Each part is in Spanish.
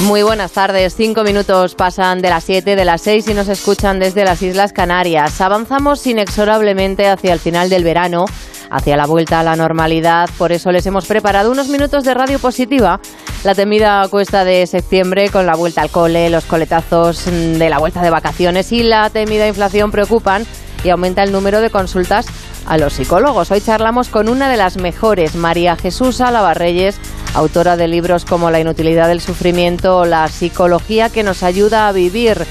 Muy buenas tardes. Cinco minutos pasan de las siete, de las seis y nos escuchan desde las Islas Canarias. Avanzamos inexorablemente hacia el final del verano, hacia la vuelta a la normalidad. Por eso les hemos preparado unos minutos de radio positiva. La temida cuesta de septiembre con la vuelta al cole, los coletazos de la vuelta de vacaciones y la temida inflación preocupan y aumenta el número de consultas a los psicólogos. Hoy charlamos con una de las mejores, María Jesús Alavarreyes, autora de libros como La inutilidad del sufrimiento o La psicología que nos ayuda a vivir,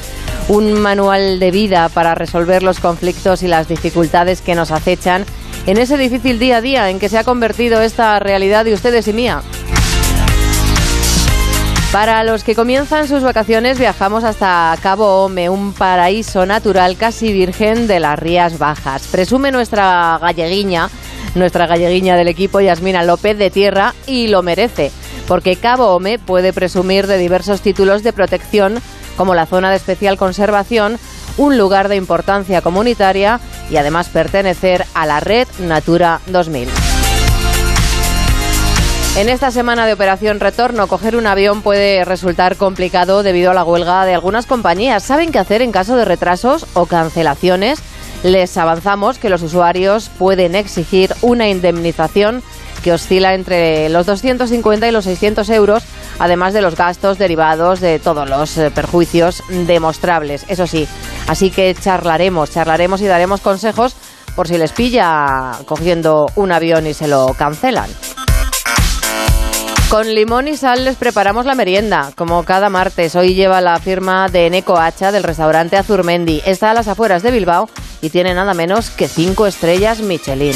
un manual de vida para resolver los conflictos y las dificultades que nos acechan en ese difícil día a día en que se ha convertido esta realidad de ustedes y mía. Para los que comienzan sus vacaciones viajamos hasta Cabo Ome, un paraíso natural casi virgen de las Rías Bajas. Presume nuestra galleguiña, nuestra galleguiña del equipo Yasmina López de tierra y lo merece, porque Cabo Ome puede presumir de diversos títulos de protección como la zona de especial conservación, un lugar de importancia comunitaria y además pertenecer a la red Natura 2000. En esta semana de operación retorno, coger un avión puede resultar complicado debido a la huelga de algunas compañías. ¿Saben qué hacer en caso de retrasos o cancelaciones? Les avanzamos que los usuarios pueden exigir una indemnización que oscila entre los 250 y los 600 euros, además de los gastos derivados de todos los eh, perjuicios demostrables. Eso sí, así que charlaremos, charlaremos y daremos consejos por si les pilla cogiendo un avión y se lo cancelan. Con limón y sal les preparamos la merienda, como cada martes. Hoy lleva la firma de Eneco Hacha del restaurante Azurmendi. Está a las afueras de Bilbao y tiene nada menos que cinco estrellas Michelin.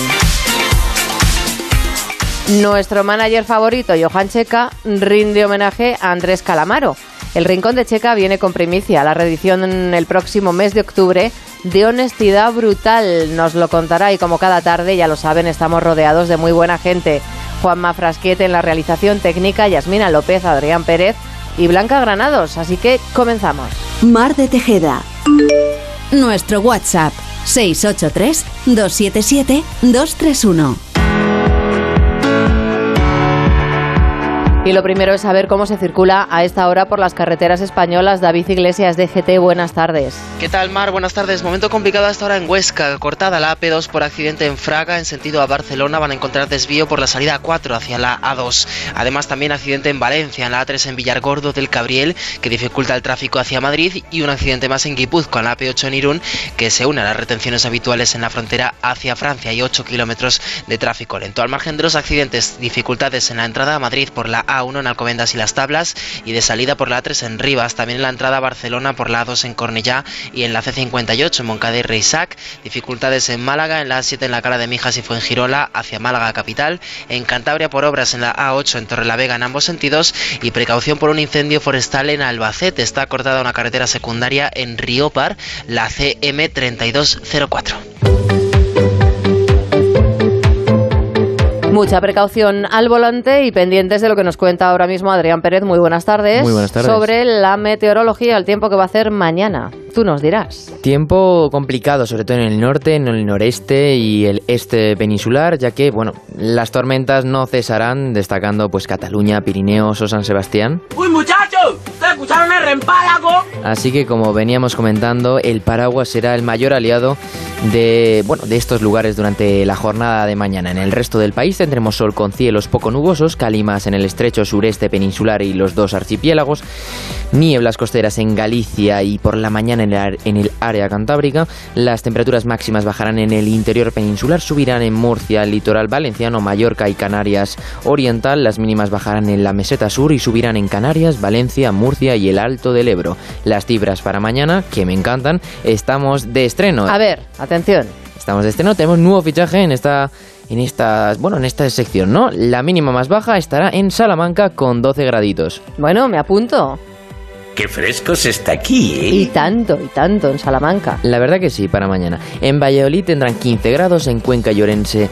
Nuestro manager favorito, Johan Checa, rinde homenaje a Andrés Calamaro. El Rincón de Checa viene con primicia, la reedición el próximo mes de octubre de honestidad brutal. Nos lo contará y como cada tarde, ya lo saben, estamos rodeados de muy buena gente. Juanma Frasquete en la realización técnica, Yasmina López, Adrián Pérez y Blanca Granados. Así que comenzamos. Mar de Tejeda. Nuestro WhatsApp 683 277 231. Y lo primero es saber cómo se circula a esta hora por las carreteras españolas. David Iglesias, de GT, buenas tardes. ¿Qué tal, Mar? Buenas tardes. Momento complicado hasta ahora en Huesca. Cortada la AP2 por accidente en Fraga en sentido a Barcelona. Van a encontrar desvío por la salida A4 hacia la A2. Además, también accidente en Valencia, en la A3 en Villargordo del Cabriel, que dificulta el tráfico hacia Madrid. Y un accidente más en Guipúzcoa, en la AP8 en Irún, que se une a las retenciones habituales en la frontera hacia Francia. y 8 kilómetros de tráfico lento. Al margen de los accidentes, dificultades en la entrada a Madrid por la a1 en Alcobendas y Las Tablas y de salida por la A3 en Rivas. También en la entrada a Barcelona por la 2 en Cornellá y en la C58 en Moncada y Reisac. Dificultades en Málaga, en la A7 en la Cara de Mijas y Fuengirola hacia Málaga capital. En Cantabria por obras en la A8 en Torrelavega en ambos sentidos y precaución por un incendio forestal en Albacete. Está cortada una carretera secundaria en Riópar, la CM3204. Mucha precaución al volante y pendientes de lo que nos cuenta ahora mismo Adrián Pérez. Muy buenas tardes. Muy buenas tardes. Sobre la meteorología, el tiempo que va a hacer mañana. Tú nos dirás. Tiempo complicado, sobre todo en el norte, en el noreste y el este peninsular, ya que, bueno, las tormentas no cesarán, destacando pues Cataluña, Pirineos o San Sebastián. ¡Uy, muchachos! ¿Te escucharon el rempálago? Así que, como veníamos comentando, el paraguas será el mayor aliado de, bueno, de estos lugares durante la jornada de mañana. En el resto del país tendremos sol con cielos poco nubosos, calimas en el estrecho sureste peninsular y los dos archipiélagos, nieblas costeras en Galicia y por la mañana en el área cantábrica. Las temperaturas máximas bajarán en el interior peninsular, subirán en Murcia, litoral valenciano, Mallorca y Canarias oriental. Las mínimas bajarán en la meseta sur y subirán en Canarias, Valencia, Murcia y el Alto del Ebro. Las cifras para mañana, que me encantan, estamos de estreno. A ver, atención. Estamos de estreno, tenemos nuevo fichaje en esta en esta, bueno, en esta sección, ¿no? La mínima más baja estará en Salamanca con 12 graditos. Bueno, me apunto. Qué fresco se está aquí, ¿eh? Y tanto, y tanto en Salamanca. La verdad que sí, para mañana. En Valladolid tendrán 15 grados, en Cuenca y Orense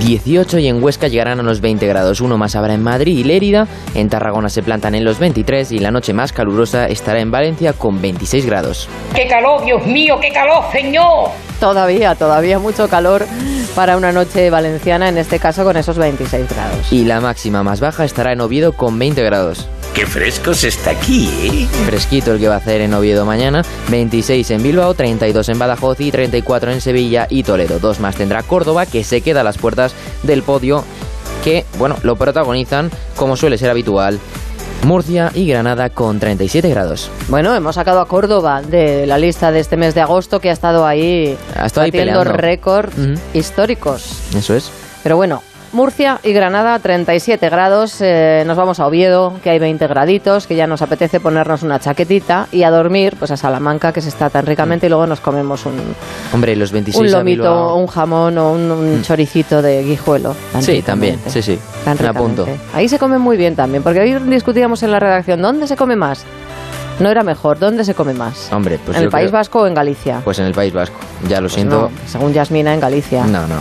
18 y en Huesca llegarán a los 20 grados. Uno más habrá en Madrid y Lérida, en Tarragona se plantan en los 23 y la noche más calurosa estará en Valencia con 26 grados. ¡Qué calor, Dios mío, qué calor, señor! Todavía, todavía mucho calor para una noche valenciana, en este caso con esos 26 grados. Y la máxima más baja estará en Oviedo con 20 grados. Qué fresco se está aquí, ¿eh? Fresquito el que va a hacer en Oviedo mañana, 26 en Bilbao, 32 en Badajoz y 34 en Sevilla y Toledo. Dos más tendrá Córdoba, que se queda a las puertas del podio, que, bueno, lo protagonizan, como suele ser habitual, Murcia y Granada con 37 grados. Bueno, hemos sacado a Córdoba de la lista de este mes de agosto que ha estado ahí Ha estado ahí récords históricos. Eso es. Pero bueno, Murcia y Granada 37 grados, eh, nos vamos a Oviedo, que hay 20 graditos, que ya nos apetece ponernos una chaquetita y a dormir, pues a Salamanca, que se está tan ricamente, y luego nos comemos un, Hombre, los 26 un lomito, un jamón o un, un choricito de guijuelo. Sí, también, sí, sí. Tan apunto. Ahí se come muy bien también, porque hoy discutíamos en la redacción, ¿dónde se come más? No era mejor, ¿dónde se come más? Hombre, pues ¿En el País creo- Vasco o en Galicia? Pues en el País Vasco. Ya lo Pues siento. no, según Yasmina, en Galicia. No, no.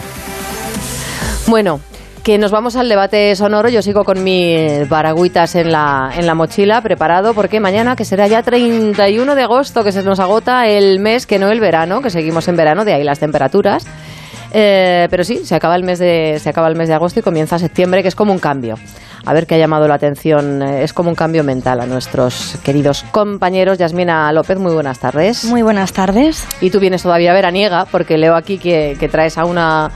Bueno, que nos vamos al debate sonoro. Yo sigo con mis baragüitas en la, en la mochila, preparado, porque mañana, que será ya 31 de agosto, que se nos agota el mes, que no el verano, que seguimos en verano, de ahí las temperaturas. Eh, pero sí, se acaba, el mes de, se acaba el mes de agosto y comienza septiembre, que es como un cambio. A ver qué ha llamado la atención, eh, es como un cambio mental a nuestros queridos compañeros. Yasmina López, muy buenas tardes. Muy buenas tardes. Y tú vienes todavía veraniega, porque leo aquí que, que traes a una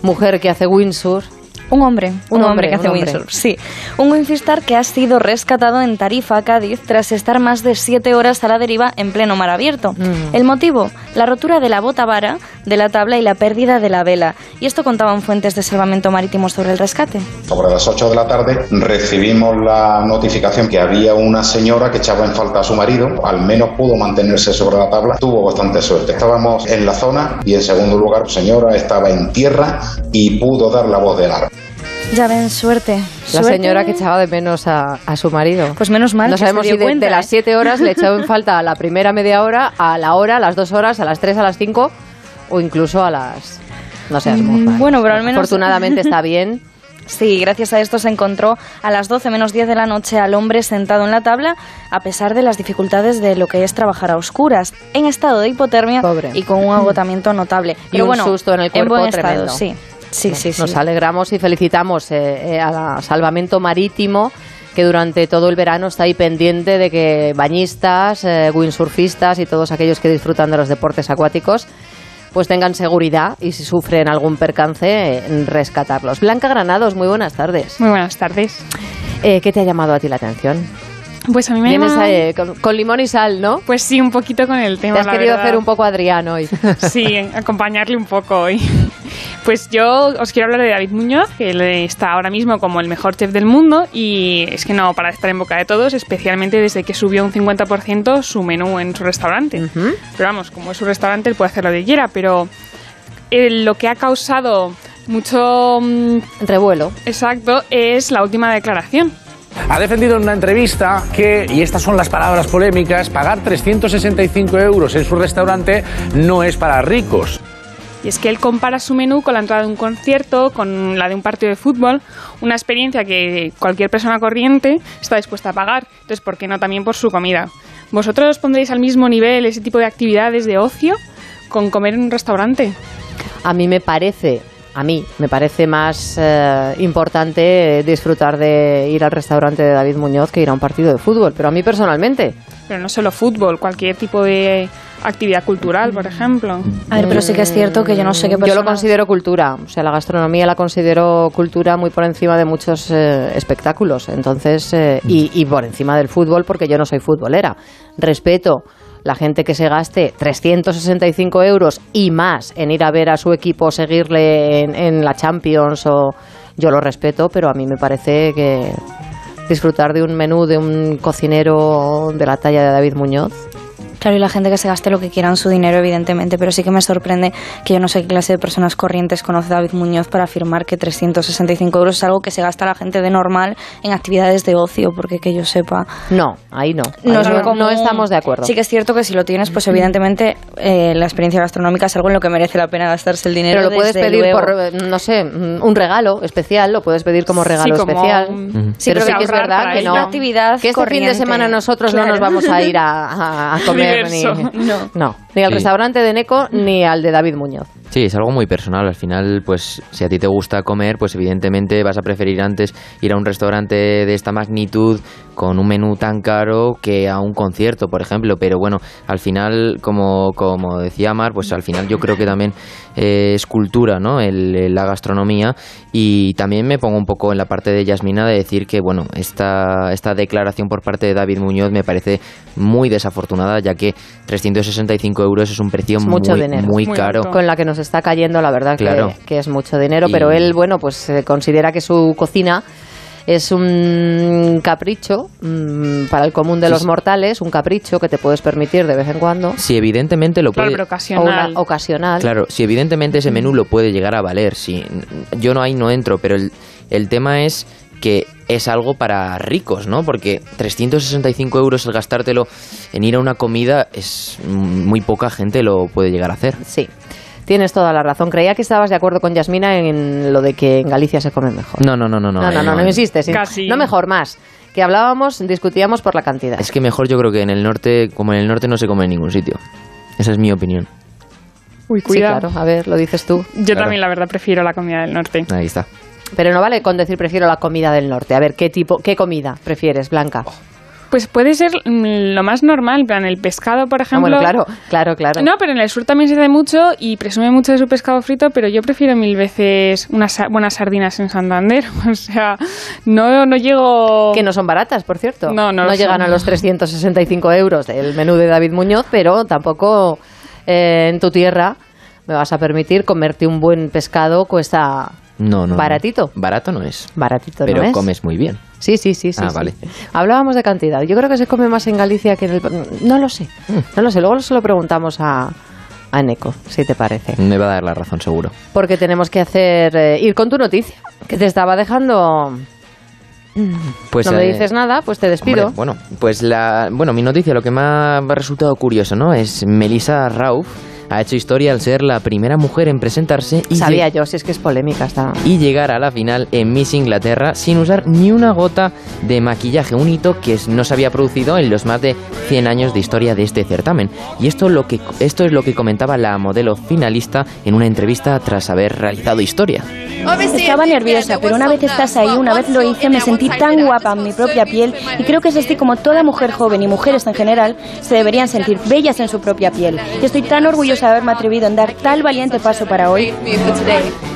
mujer que hace windsurf. Un hombre, un, Un hombre, hombre, que hace un hombre. windsurf. Sí, un windsurfistar que ha sido rescatado en Tarifa, Cádiz, tras estar más de siete horas a la deriva en pleno mar abierto. Mm. El motivo, la rotura de la bota vara de la tabla y la pérdida de la vela. Y esto contaban fuentes de salvamento marítimo sobre el rescate. Sobre las 8 de la tarde recibimos la notificación que había una señora que echaba en falta a su marido, al menos pudo mantenerse sobre la tabla, tuvo bastante suerte. Estábamos en la zona y en segundo lugar, señora estaba en tierra y pudo dar la voz de alarma. Ya ven, suerte. La Suerte. señora que echaba de menos a, a su marido. Pues menos mal No que se sabemos dio si de, cuenta, de las ¿eh? siete horas le echó en falta a la primera media hora, a la hora, a las dos horas, a las tres, a las cinco o incluso a las... No seas Mm, bueno, pero al menos- Afortunadamente está bien. Sí, gracias a esto se encontró a las 12 menos 10 de la noche al hombre sentado en la tabla, a pesar de las dificultades de lo que es trabajar a oscuras, en estado de hipotermia Pobre. y con un agotamiento notable. Y Pero un bueno, susto en el cuerpo buen tremendo. estado, sí. Sí, sí, sí. Nos alegramos y felicitamos eh, eh, a Salvamento Marítimo que durante todo el verano está ahí pendiente de que bañistas, eh, windsurfistas y todos aquellos que disfrutan de los deportes acuáticos pues tengan seguridad y si sufren algún percance, eh, rescatarlos. Blanca Granados, muy buenas tardes. Muy buenas tardes. Eh, ¿Qué te ha llamado a ti la atención? Pues a mí me Vienes llama- eh, con, con limón y sal, ¿no? Pues sí, un poquito con el tema. Te has la querido verdad. hacer un poco Adrián hoy. Sí, acompañarle un poco hoy. Pues yo os quiero hablar de David Muñoz, que él está ahora mismo como el mejor chef del mundo y es que no para de estar en boca de todos, especialmente desde que subió un 50% su menú en su restaurante. Ujú. Pero vamos, como es su restaurante, él puede hacer lo que quiera, pero eh, lo que ha causado mucho mm, Revuelo. exacto es la última declaración. Ha defendido en una entrevista que, y estas son las palabras polémicas, pagar 365 euros en su restaurante no es para ricos. Y es que él compara su menú con la entrada de un concierto, con la de un partido de fútbol, una experiencia que cualquier persona corriente está dispuesta a pagar. Entonces, ¿por qué no también por su comida? ¿Vosotros pondréis al mismo nivel ese tipo de actividades de ocio con comer en un restaurante? A mí me parece, a mí me parece más eh, importante disfrutar de ir al restaurante de David Muñoz que ir a un partido de fútbol, pero a mí personalmente. Pero no solo fútbol, cualquier tipo de actividad cultural, por ejemplo. A ver, pero sí que es cierto que yo no sé qué Yo lo considero cultura, o sea, la gastronomía la considero cultura muy por encima de muchos eh, espectáculos, entonces, eh, y, y por encima del fútbol, porque yo no soy futbolera. Respeto la gente que se gaste 365 euros y más en ir a ver a su equipo, seguirle en, en la Champions, o yo lo respeto, pero a mí me parece que disfrutar de un menú de un cocinero de la talla de David Muñoz Claro, y la gente que se gaste lo que quiera en su dinero, evidentemente, pero sí que me sorprende que yo no sé qué clase de personas corrientes conoce David Muñoz para afirmar que 365 euros es algo que se gasta la gente de normal en actividades de ocio, porque que yo sepa. No, ahí no. No, Ahí es lo no, común. no estamos de acuerdo. Sí que es cierto que si lo tienes, pues evidentemente eh, la experiencia gastronómica es algo en lo que merece la pena gastarse el dinero. Pero lo puedes pedir luego. por, no sé, mm, un regalo especial, lo puedes pedir como regalo como especial. un- Sí, pero pero sí que es verdad que no. Una actividad que este fin de corriente. semana nosotros no nos vamos a ir a, a- a ni. No. no, ni al Sí. restaurante de Neco ni al de David Muñoz. Sí, es algo muy personal. Al final, pues si a ti te gusta comer, pues evidentemente vas a preferir antes ir a un restaurante de esta magnitud con un menú tan caro que a un concierto, por ejemplo. Pero bueno, al final, como, como decía Mar, pues al final yo creo que también eh, es cultura, ¿no? El- el- la gastronomía. Y también me pongo un poco en la parte de Yasmina de decir que, bueno, esta, esta declaración por parte de David Muñoz me parece muy desafortunada, ya que 365 euros es un precio Es mucho muy, dinero. muy Muy caro. alto. Con la que nos está cayendo, la verdad que- Claro. que, es mucho dinero, Y- pero él, bueno, pues eh, considera que su cocina es un capricho mm, para el común de Sí, los mortales, un capricho que te puedes permitir de vez en cuando, Si evidentemente lo Claro, puede... o ocasional. una ocasional. Claro, si evidentemente ese menú lo puede llegar a valer, si yo no ahí no entro, pero el, el tema es que es algo para ricos, ¿no? Porque 365 euros el gastártelo en ir a una comida es mm, muy poca gente lo puede llegar a hacer. Sí, tienes toda la razón. Creía que estabas de acuerdo con Yasmina en lo de que en Galicia se come mejor. No, no, no, no, no. no, no, eh, no, no, insistes. Casi. No mejor, más. Que hablábamos, discutíamos por la cantidad. Es que mejor yo creo que en el norte, como en el norte no se come en ningún sitio. Esa es mi opinión. Uy, Sí, cuidado. claro, a ver, lo dices tú. Yo Claro. también, la verdad, prefiero la comida del norte. Ahí está. Pero no vale con decir prefiero la comida del norte. A ver, ¿qué tipo, qué comida prefieres, Blanca? Pues puede ser mm, lo más normal, en plan el pescado, por Ah, ejemplo. bueno, claro, claro, claro. No, pero en el sur también se hace mucho y presume mucho de su pescado frito, pero yo prefiero mil veces unas buenas sardinas en Santander. O sea, no, no llego... Que no son baratas, por cierto. No, no lo llegan son. a los 365 euros del menú de David Muñoz, pero tampoco eh, en tu tierra me vas a permitir comerte un buen pescado cuesta No, no. no. Baratito. Barato no es. baratito, Pero ¿no es? comes muy bien. Sí, sí, sí, sí. Ah, sí. vale. Hablábamos de cantidad. Yo creo que se come más en Galicia que en el... No lo sé. Mm. No lo sé. Luego se lo preguntamos a, a Neco, si te parece. Me va a dar la razón, seguro. Porque tenemos que hacer... eh, ir con tu noticia, que te estaba dejando... Pues, no me eh, dices nada, pues te despido. Hombre, bueno, pues la, bueno, mi noticia, lo que me ha resultado curioso, ¿no? Es Melissa Rauf ha hecho historia al ser la primera mujer en presentarse y, Sabía yo, si es que es polémica esta... y llegar a la final en Miss Inglaterra sin usar ni una gota de maquillaje, un hito que no se había producido en los más de 100 años de historia de este certamen. Y esto, lo que, esto es lo que comentaba la modelo finalista en una entrevista tras haber realizado historia. Estaba nerviosa, pero una vez estás ahí, una vez lo hice, me sentí tan guapa en mi propia piel y creo que es así como toda mujer joven y mujeres en general se deberían sentir bellas en su propia piel. Y estoy tan orgullosa haberme atrevido en dar tal valiente paso para hoy.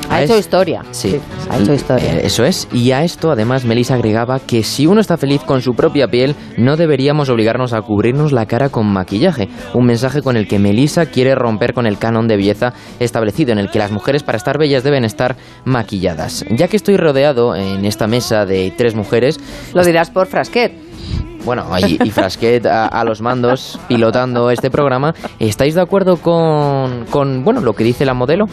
Ha A hecho historia. Sí, ha hecho historia. Eh, Eso es. Y a esto, además, Melissa agregaba que si uno está feliz con su propia piel, no deberíamos obligarnos a cubrirnos la cara con maquillaje. Un mensaje con el que Melissa quiere romper con el canon de belleza establecido, en el que las mujeres para estar bellas deben estar maquilladas. Ya que estoy rodeado en esta mesa de tres mujeres, Lo dirás por Frasquet. Bueno, y, y Frasquet a, a los mandos pilotando este programa, ¿estáis de acuerdo con, con bueno, lo que dice la modelo?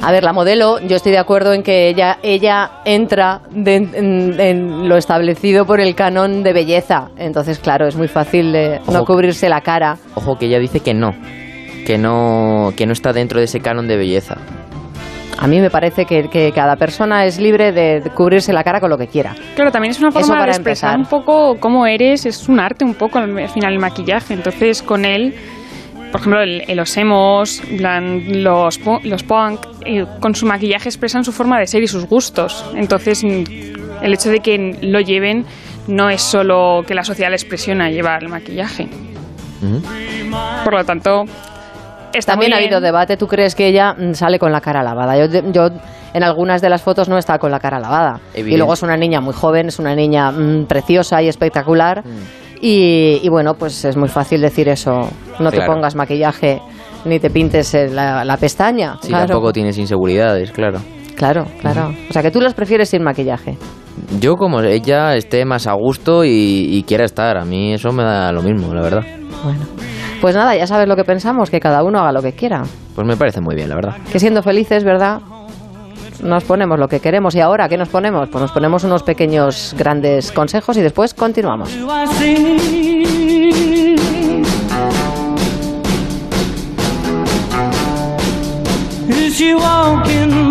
A ver, la modelo, yo estoy de acuerdo en que ella, ella entra de- en, en lo establecido por el canon de belleza. Entonces, claro, es muy fácil de no cubrirse la cara. Ojo que ella dice que no, que no, que no está dentro de ese canon de belleza. A mí me parece que, que cada persona es libre de, cubrirse la cara con lo que quiera. Claro, también es una forma de expresar empezar. un poco cómo eres, es un arte un poco al al final el maquillaje. Entonces, con él, por ejemplo, el, el los emos, los, los punk, eh, con su maquillaje expresan su forma de ser y sus gustos. Entonces, mm, el hecho de que lo lleven no es solo que la sociedad les presiona llevar el maquillaje. Por lo tanto, está También ha habido debate. ¿Tú crees que ella mm, sale con la cara lavada? Yo, yo en algunas de las fotos no está con la cara lavada. Evidente. Y luego es una niña muy joven, es una niña mm, preciosa y espectacular. Y, y bueno, pues es muy fácil decir eso. No te pongas maquillaje ni te pintes eh, la, la pestaña. Si claro. tampoco tienes inseguridades, claro. Claro, claro. O sea, que tú los prefieres sin maquillaje. Yo como ella esté más a gusto y, y quiera estar, a mí eso me da lo mismo, la verdad. Bueno. Pues nada, ya sabes lo que pensamos, que cada uno haga lo que quiera. Pues me parece muy bien, la verdad. Que siendo felices, ¿verdad? Nos ponemos lo que queremos. ¿Y ahora qué nos ponemos? Pues nos ponemos unos pequeños grandes consejos y después continuamos. Is she walking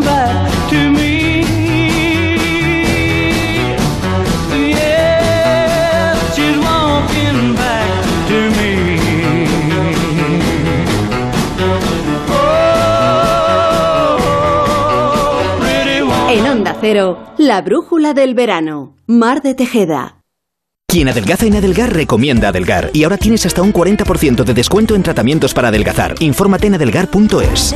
En Onda Cero, la brújula del verano. Mar de Tejeda. Quien adelgaza en Adelgar recomienda Adelgar y ahora tienes hasta un 40% de descuento en tratamientos para adelgazar. Infórmate en adelgar.es.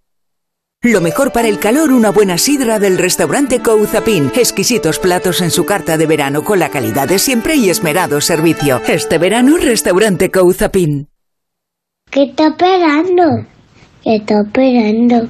Lo mejor para el calor, una buena sidra del restaurante Couzapin. Exquisitos platos en su carta de verano con la calidad de siempre y esmerado servicio. Este verano, restaurante Couzapin. ¿Qué está esperando? ¿Qué está esperando?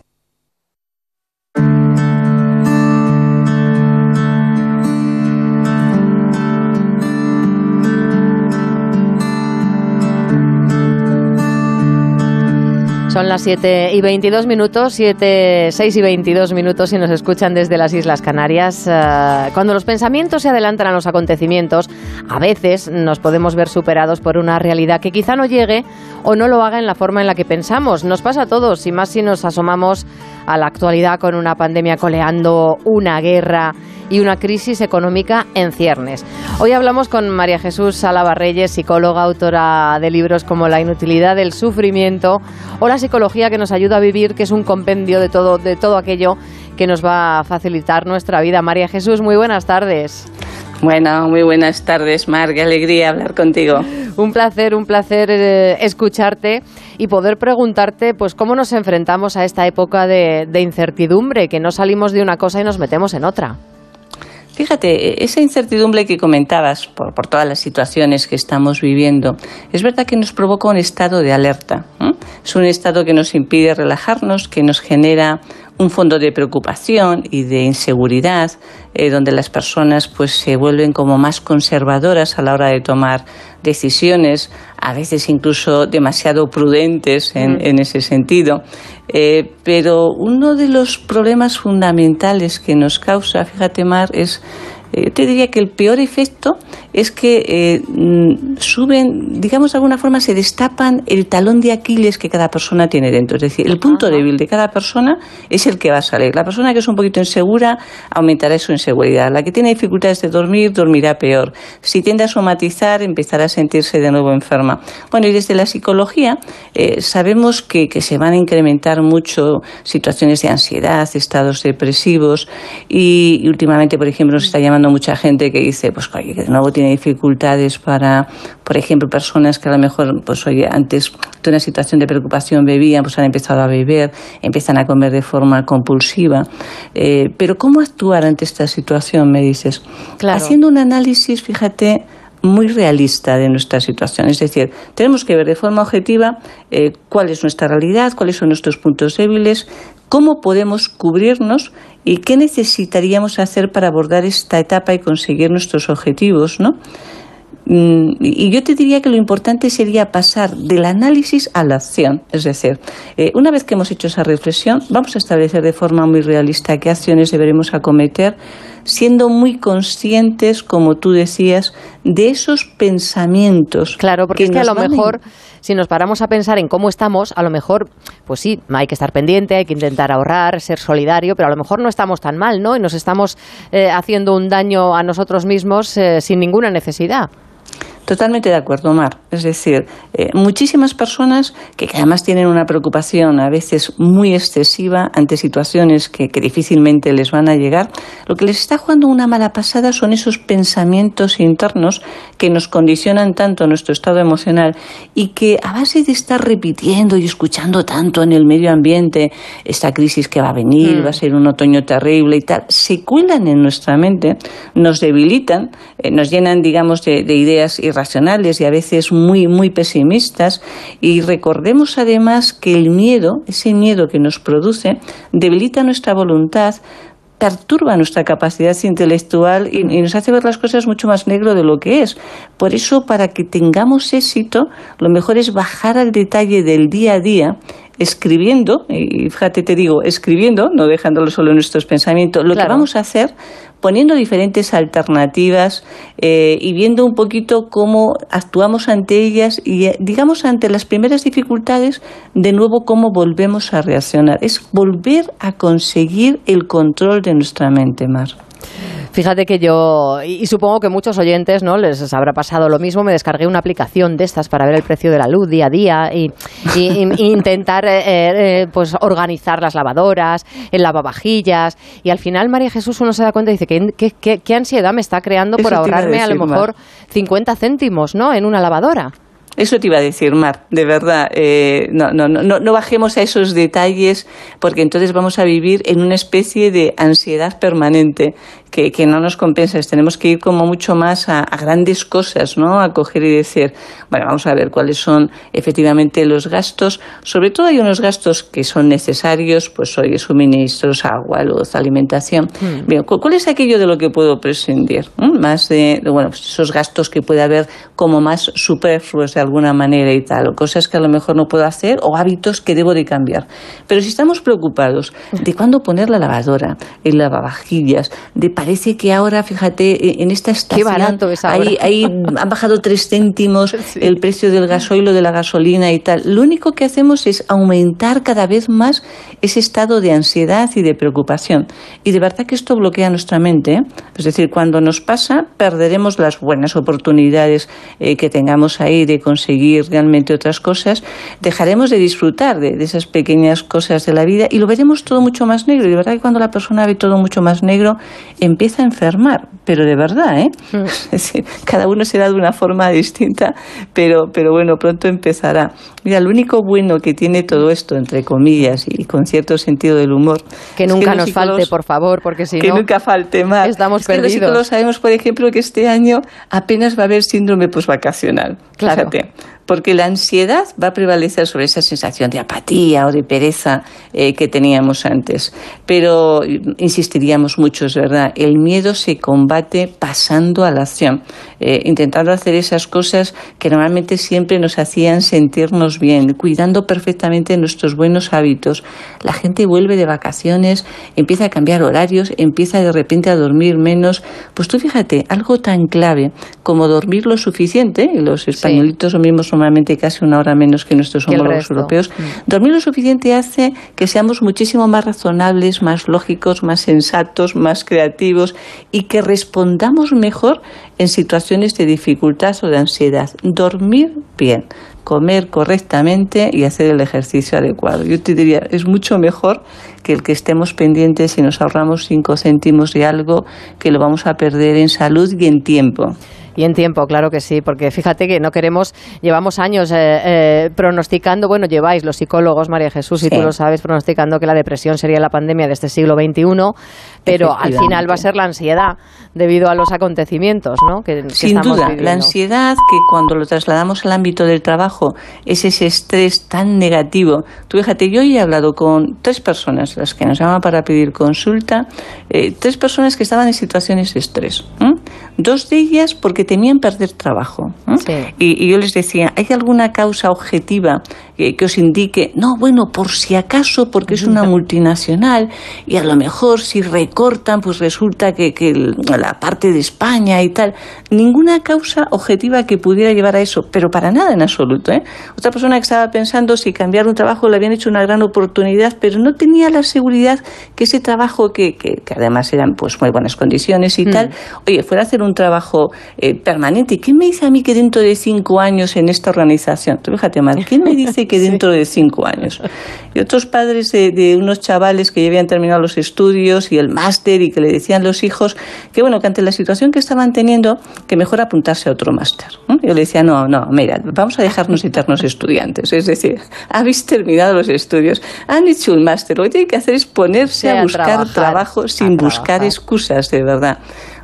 Son las 7 y 22 minutos, 7, 6 y 22 minutos y nos escuchan desde las Islas Canarias. Eh, cuando los pensamientos se adelantan a los acontecimientos, a veces nos podemos ver superados por una realidad que quizá no llegue o no lo haga en la forma en la que pensamos. Nos pasa a todos, y más si nos asomamos a la actualidad con una pandemia coleando, una guerra y una crisis económica en ciernes. Hoy hablamos con María Jesús Salava Reyes, psicóloga, autora de libros como La inutilidad del sufrimiento o La psicología que nos ayuda a vivir, que es un compendio de todo, de todo aquello que nos va a facilitar nuestra vida. María Jesús, muy buenas tardes. Bueno, muy buenas tardes, Mar. Qué alegría hablar contigo. Un placer, un placer eh, escucharte y poder preguntarte, pues, cómo nos enfrentamos a esta época de, de incertidumbre, que no salimos de una cosa y nos metemos en otra. Fíjate, esa incertidumbre que comentabas por, por, todas las situaciones que estamos viviendo, es verdad que nos provoca un estado de alerta. ¿eh? Es un estado que nos impide relajarnos, que nos genera un fondo de preocupación y de inseguridad, eh, donde las personas pues se vuelven como más conservadoras a la hora de tomar decisiones, a veces incluso demasiado prudentes en, en ese sentido. Eh, pero uno de los problemas fundamentales que nos causa, fíjate Mar, es eh, te diría que el peor efecto es que eh, mm, suben, digamos de alguna forma, se destapan el talón de Aquiles que cada persona tiene dentro. Es decir, el punto débil de cada persona es el que va a salir. La persona que es un poquito insegura aumentará su inseguridad. La que tiene dificultades de dormir dormirá peor. Si tiende a somatizar, empezará a sentirse de nuevo enferma. Bueno, y desde la psicología eh, sabemos que, que se van a incrementar mucho situaciones de ansiedad, estados depresivos y, y últimamente, por ejemplo, nos está llamando mucha gente que dice, pues oye, que de nuevo tiene dificultades para, por ejemplo, personas que a lo mejor, pues oye, antes de una situación de preocupación bebían, pues han empezado a beber, empiezan a comer de forma compulsiva. Eh, pero ¿cómo actuar ante esta situación, me dices? Haciendo un análisis, fíjate, muy realista de nuestra situación. Es decir, tenemos que ver de forma objetiva eh, cuál es nuestra realidad, cuáles son nuestros puntos débiles, cómo podemos cubrirnos y qué necesitaríamos hacer para abordar esta etapa y conseguir nuestros objetivos, ¿no? Mm, y yo te diría que lo importante sería pasar del análisis a la acción. Es decir, eh, una vez que hemos hecho esa reflexión, vamos a establecer de forma muy realista qué acciones deberemos acometer, siendo muy conscientes, como tú decías, de esos pensamientos. Claro, porque es que a lo mejor, si nos paramos a pensar en cómo estamos, a lo mejor, pues sí, hay que estar pendiente, hay que intentar ahorrar, ser solidario, pero a lo mejor no estamos tan mal, ¿no? Y nos estamos eh, haciendo un daño a nosotros mismos eh, sin ninguna necesidad. Totalmente de acuerdo, Mar. Es decir, eh, muchísimas personas que además tienen una preocupación a veces muy excesiva ante situaciones que, difícilmente les van a llegar, lo que les está jugando una mala pasada son esos pensamientos internos que nos condicionan tanto nuestro estado emocional y que a base de estar repitiendo y escuchando tanto en el medio ambiente esta crisis que va a venir, Mm. va a ser un otoño terrible y tal, se cuelan en nuestra mente, nos debilitan, eh, nos llenan, digamos, de, de ideas irracionales y a veces muy, muy pesimistas. Y recordemos además que el miedo, ese miedo que nos produce, debilita nuestra voluntad, perturba nuestra capacidad intelectual y, y nos hace ver las cosas mucho más negro de lo que es. Por eso, para que tengamos éxito, lo mejor es bajar al detalle del día a día escribiendo, y fíjate, te digo, escribiendo, no dejándolo solo en nuestros pensamientos, lo que vamos a hacer poniendo diferentes alternativas eh, y viendo un poquito cómo actuamos ante ellas y, eh, digamos, ante las primeras dificultades, de nuevo cómo volvemos a reaccionar. Es volver a conseguir el control de nuestra mente, Mar. Fíjate que yo, y, y supongo que muchos oyentes no les habrá pasado lo mismo, me descargué una aplicación de estas para ver el precio de la luz día a día y, y- y intentar eh, eh, pues organizar las lavadoras, el lavavajillas y al final María Jesús uno se da cuenta y dice que qué, qué- qué ansiedad me está creando por Eso a ahorrarme a, lo mejor 50 céntimos ¿no? en una lavadora. Eso te iba a decir, Mar, de verdad. eh, no, no, no, no bajemos a esos detalles porque entonces vamos a vivir en una especie de ansiedad permanente que, que no nos compensa. Tenemos que ir como mucho más a, a grandes cosas, ¿no? A coger y decir, bueno, vamos a ver cuáles son efectivamente los gastos. Sobre todo hay unos gastos que son necesarios, pues oye, suministros, agua, luz, alimentación. Bien, ¿cu- ¿cuál es aquello de lo que puedo prescindir? ¿Mm? Más de, de, bueno, pues esos gastos que puede haber como más superfluos de alguna manera y tal, o cosas que a lo mejor no puedo hacer o hábitos que debo de cambiar. Pero si estamos preocupados de cuándo poner la lavadora, el lavavajillas, de parece que ahora, fíjate, e- en esta estación barato es ahora. ahí, ahí han bajado tres céntimos el precio del gasoil o de la gasolina y tal. Lo único que hacemos es aumentar cada vez más ese estado de ansiedad y de preocupación. Y de verdad que esto bloquea nuestra mente. ¿eh? Es decir, cuando nos pasa, perderemos las buenas oportunidades eh, que tengamos ahí de conseguir realmente otras cosas. Dejaremos de disfrutar de, de esas pequeñas cosas de la vida y lo veremos todo mucho más negro. Y de verdad que cuando la persona ve todo mucho más negro, empieza a enfermar. Pero de verdad, ¿eh? Es decir, cada uno será de una forma distinta, pero, pero bueno, pronto empezará. Mira, lo único bueno que tiene todo esto, entre comillas, y con cierto sentido del humor. Que nunca los nos falte, por favor, porque si que no... nunca falte más. Estamos Es que Los perdidos. psicólogos sabemos, por ejemplo, que este año apenas va a haber síndrome posvacacional. Claro. Fíjate. Porque la ansiedad va a prevalecer sobre esa sensación de apatía o de pereza eh, que teníamos antes. Pero mm, insistiríamos mucho, es verdad, el miedo se combate pasando a la acción, eh, intentando hacer esas cosas que normalmente siempre nos hacían sentirnos bien, cuidando perfectamente nuestros buenos hábitos. La gente vuelve de vacaciones, empieza a cambiar horarios, empieza de repente a dormir menos. Pues tú fíjate, algo tan clave como dormir lo suficiente, y los españolitos dormimos normalmente casi una hora menos que nuestros homólogos europeos, Mm. dormir lo suficiente hace que seamos muchísimo más razonables, más lógicos, más sensatos, más creativos y que respondamos mejor en situaciones de dificultad o de ansiedad. Dormir bien, comer correctamente y hacer el ejercicio adecuado. Yo te diría, es mucho mejor que el que estemos pendientes y nos ahorramos cinco céntimos de algo que lo vamos a perder en salud y en tiempo. Y en tiempo, claro que sí, porque fíjate que no queremos, llevamos años eh, eh, pronosticando, bueno, lleváis los psicólogos, María Jesús, y tú Sí. lo sabes, pronosticando que la depresión sería la pandemia de este siglo XXI, pero al final va a ser la ansiedad debido a los acontecimientos, ¿no? Que, que Sin estamos duda, viviendo. la ansiedad que cuando lo trasladamos al ámbito del trabajo es ese estrés tan negativo. Tú fíjate, yo hoy he hablado con tres personas, las que nos llaman para pedir consulta, eh, tres personas que estaban en situaciones de estrés. Dos de ellas porque temían perder trabajo. Y, y yo les decía, ¿hay alguna causa objetiva que, que os indique, no, bueno, por si acaso, porque es una multinacional y a lo mejor si recortan, pues resulta que, que el- la parte de España y tal. Ninguna causa objetiva que pudiera llevar a eso, pero para nada en absoluto. ¿eh? Otra persona que estaba pensando si cambiar un trabajo le habían hecho una gran oportunidad, pero no tenía la seguridad que ese trabajo, que, que, que además eran pues muy buenas condiciones y tal, oye, fuera a hacer un trabajo eh, permanente. ¿Y ¿Qué me dice a mí que dentro de cinco años en esta organización? Tú fíjate, Mar, ¿qué me dice que dentro de cinco años? Y otros padres de, de unos chavales que ya habían terminado los estudios y el máster y que le decían los hijos que bueno, que ante la situación que estaban teniendo, que mejor apuntarse a otro máster. Yo le decía, no, no, mira, vamos a dejarnos eternos estudiantes. Es decir, habéis terminado los estudios, han hecho un máster, lo que tienen que hacer es ponerse Sí, a a buscar trabajar, trabajo sin buscar excusas, de verdad.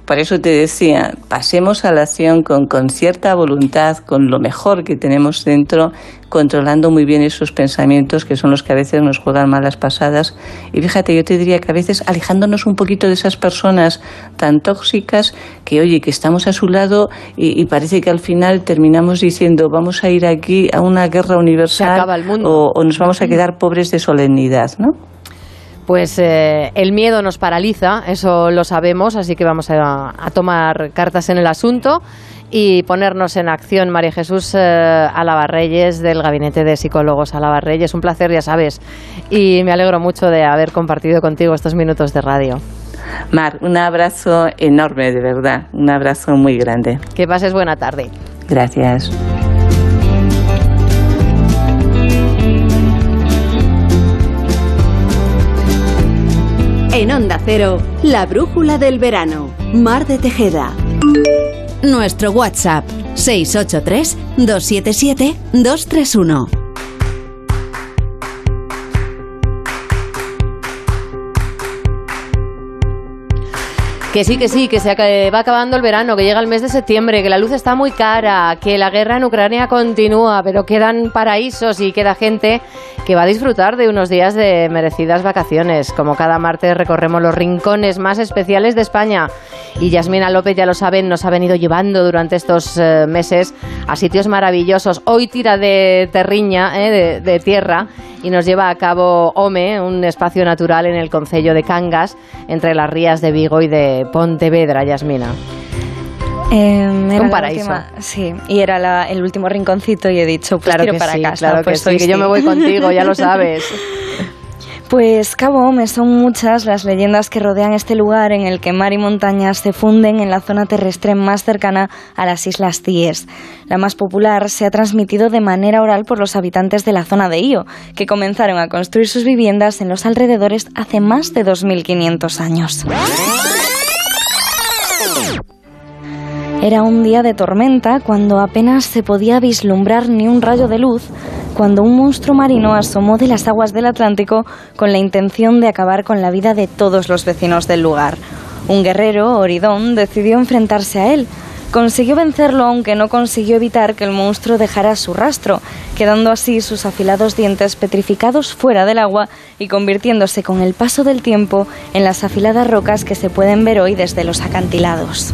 Por eso te decía, pasemos a la acción con, con cierta voluntad, con lo mejor que tenemos dentro, controlando muy bien esos pensamientos que son los que a veces nos juegan malas pasadas. Y fíjate, yo te diría que a veces alejándonos un poquito de esas personas tan tóxicas que, oye, que estamos a su lado y, y parece que al final terminamos diciendo, vamos a ir aquí a una guerra universal acaba el mundo. O, o nos vamos a quedar pobres de solemnidad, ¿no? Pues eh, el miedo nos paraliza, eso lo sabemos, así que vamos a, a tomar cartas en el asunto y ponernos en acción. María Jesús eh, Alavarreyes, del Gabinete de Psicólogos Alavarreyes. Un placer, ya sabes. Y me alegro mucho de haber compartido contigo estos minutos de radio. Mar, un abrazo enorme, de verdad, un abrazo muy grande. Que pases buena tarde. Gracias. En Onda Cero, la brújula del verano. Mar de Tejeda. Nuestro WhatsApp 683 277 231. Que sí, que sí, que se va acabando el verano, que llega el mes de septiembre, que la luz está muy cara, que la guerra en Ucrania continúa, pero quedan paraísos y queda gente que va a disfrutar de unos días de merecidas vacaciones. Como cada martes recorremos los rincones más especiales de España. Y Yasmina López, ya lo saben, nos ha venido llevando durante estos eh, meses a sitios maravillosos. Hoy tira de terriña, eh, de tierra, y nos lleva a cabo Ome, un espacio natural en el concello de Cangas, entre las rías de Vigo y de Pontevedra, Yasmina. Eh, era Un paraíso. última- sí, y era la- el último rinconcito y he dicho, pues Claro tiro que para sí, casa. claro pues que sí, que yo me voy contigo, ya lo sabes. Pues Cabo Ome son muchas las leyendas que rodean este lugar en el que mar y montañas se funden en la zona terrestre más cercana a las Islas Cíes. La más popular se ha transmitido de manera oral por los habitantes de la zona de Io, que comenzaron a construir sus viviendas en los alrededores hace más de 2.500 años. Era un día de tormenta cuando apenas se podía vislumbrar ni un rayo de luz, cuando un monstruo marino asomó de las aguas del Atlántico con la intención de acabar con la vida de todos los vecinos del lugar. Un guerrero, Oridón, decidió enfrentarse a él. Consiguió vencerlo aunque no consiguió evitar que el monstruo dejara su rastro, quedando así sus afilados dientes petrificados fuera del agua y convirtiéndose con el paso del tiempo en las afiladas rocas que se pueden ver hoy desde los acantilados.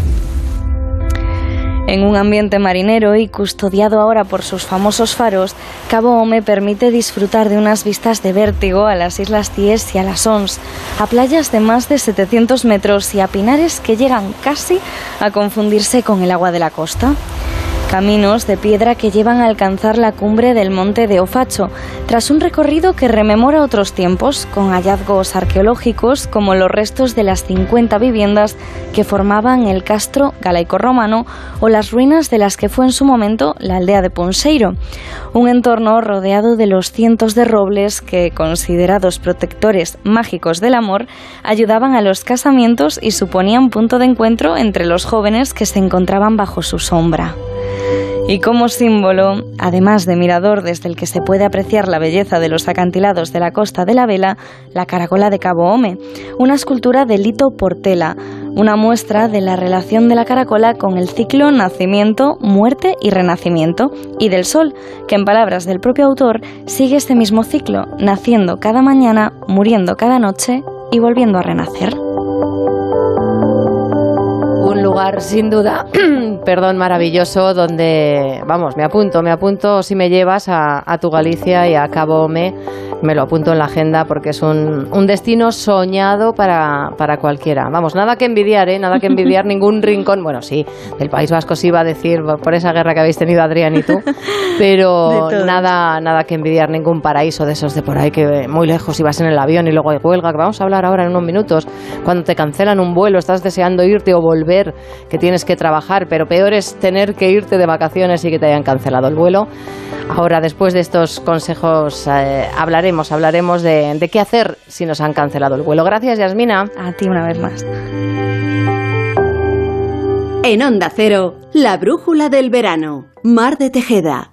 En un ambiente marinero y custodiado ahora por sus famosos faros, Cabo Ome permite disfrutar de unas vistas de vértigo a las Islas Cíes y a las Ons, a playas de más de 700 metros y a pinares que llegan casi a confundirse con el agua de la costa. Caminos de piedra que llevan a alcanzar la cumbre del monte de Ofacho, tras un recorrido que rememora otros tiempos, con hallazgos arqueológicos como los restos de las 50 viviendas que formaban el castro galaico-romano o las ruinas de las que fue en su momento la aldea de Ponseiro, un entorno rodeado de los cientos de robles que, considerados protectores mágicos del amor, ayudaban a los casamientos y suponían punto de encuentro entre los jóvenes que se encontraban bajo su sombra. Y como símbolo, además de mirador desde el que se puede apreciar la belleza de los acantilados de la costa de la Vela, la caracola de Cabo Ome, una escultura de Lito Portela, una muestra de la relación de la caracola con el ciclo nacimiento, muerte y renacimiento, y del sol, que en palabras del propio autor sigue este mismo ciclo, naciendo cada mañana, muriendo cada noche y volviendo a renacer. Sin duda, perdón, maravilloso donde, vamos, me apunto, me apunto si me llevas a, a tu Galicia y a Cabo Ome, me lo apunto en la agenda porque es un, un destino soñado para, para cualquiera. Vamos, nada que envidiar, ¿eh? Nada que envidiar, ningún rincón, bueno, sí, del País Vasco sí iba a decir por esa guerra que habéis tenido Adrián y tú, pero nada, nada que envidiar, ningún paraíso de esos de por ahí que muy lejos ibas en el avión y luego hay huelga, que vamos a hablar ahora en unos minutos, cuando te cancelan un vuelo, estás deseando irte o volver, que tienes que trabajar, pero peor es tener que irte de vacaciones y que te hayan cancelado el vuelo. Ahora, después de estos consejos, eh, hablaremos, hablaremos de, de qué hacer si nos han cancelado el vuelo. Gracias, Yasmina. A ti una vez más. En Onda Cero, la brújula del verano. Mar de Tejeda.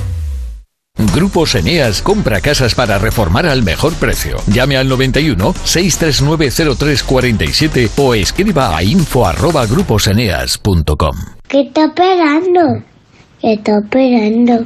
Grupos Eneas compra casas para reformar al mejor precio. Llame al 91 639 0347 o escriba a info arroba gruposeneas.com. ¿Qué está esperando? ¿Qué está esperando?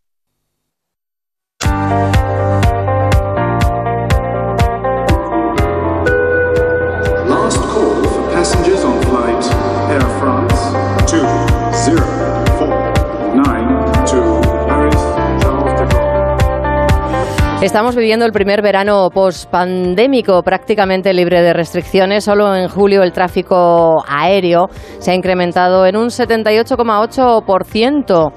Estamos viviendo el primer verano post-pandémico, prácticamente libre de restricciones. Solo en julio el tráfico aéreo se ha incrementado en un 78,8%.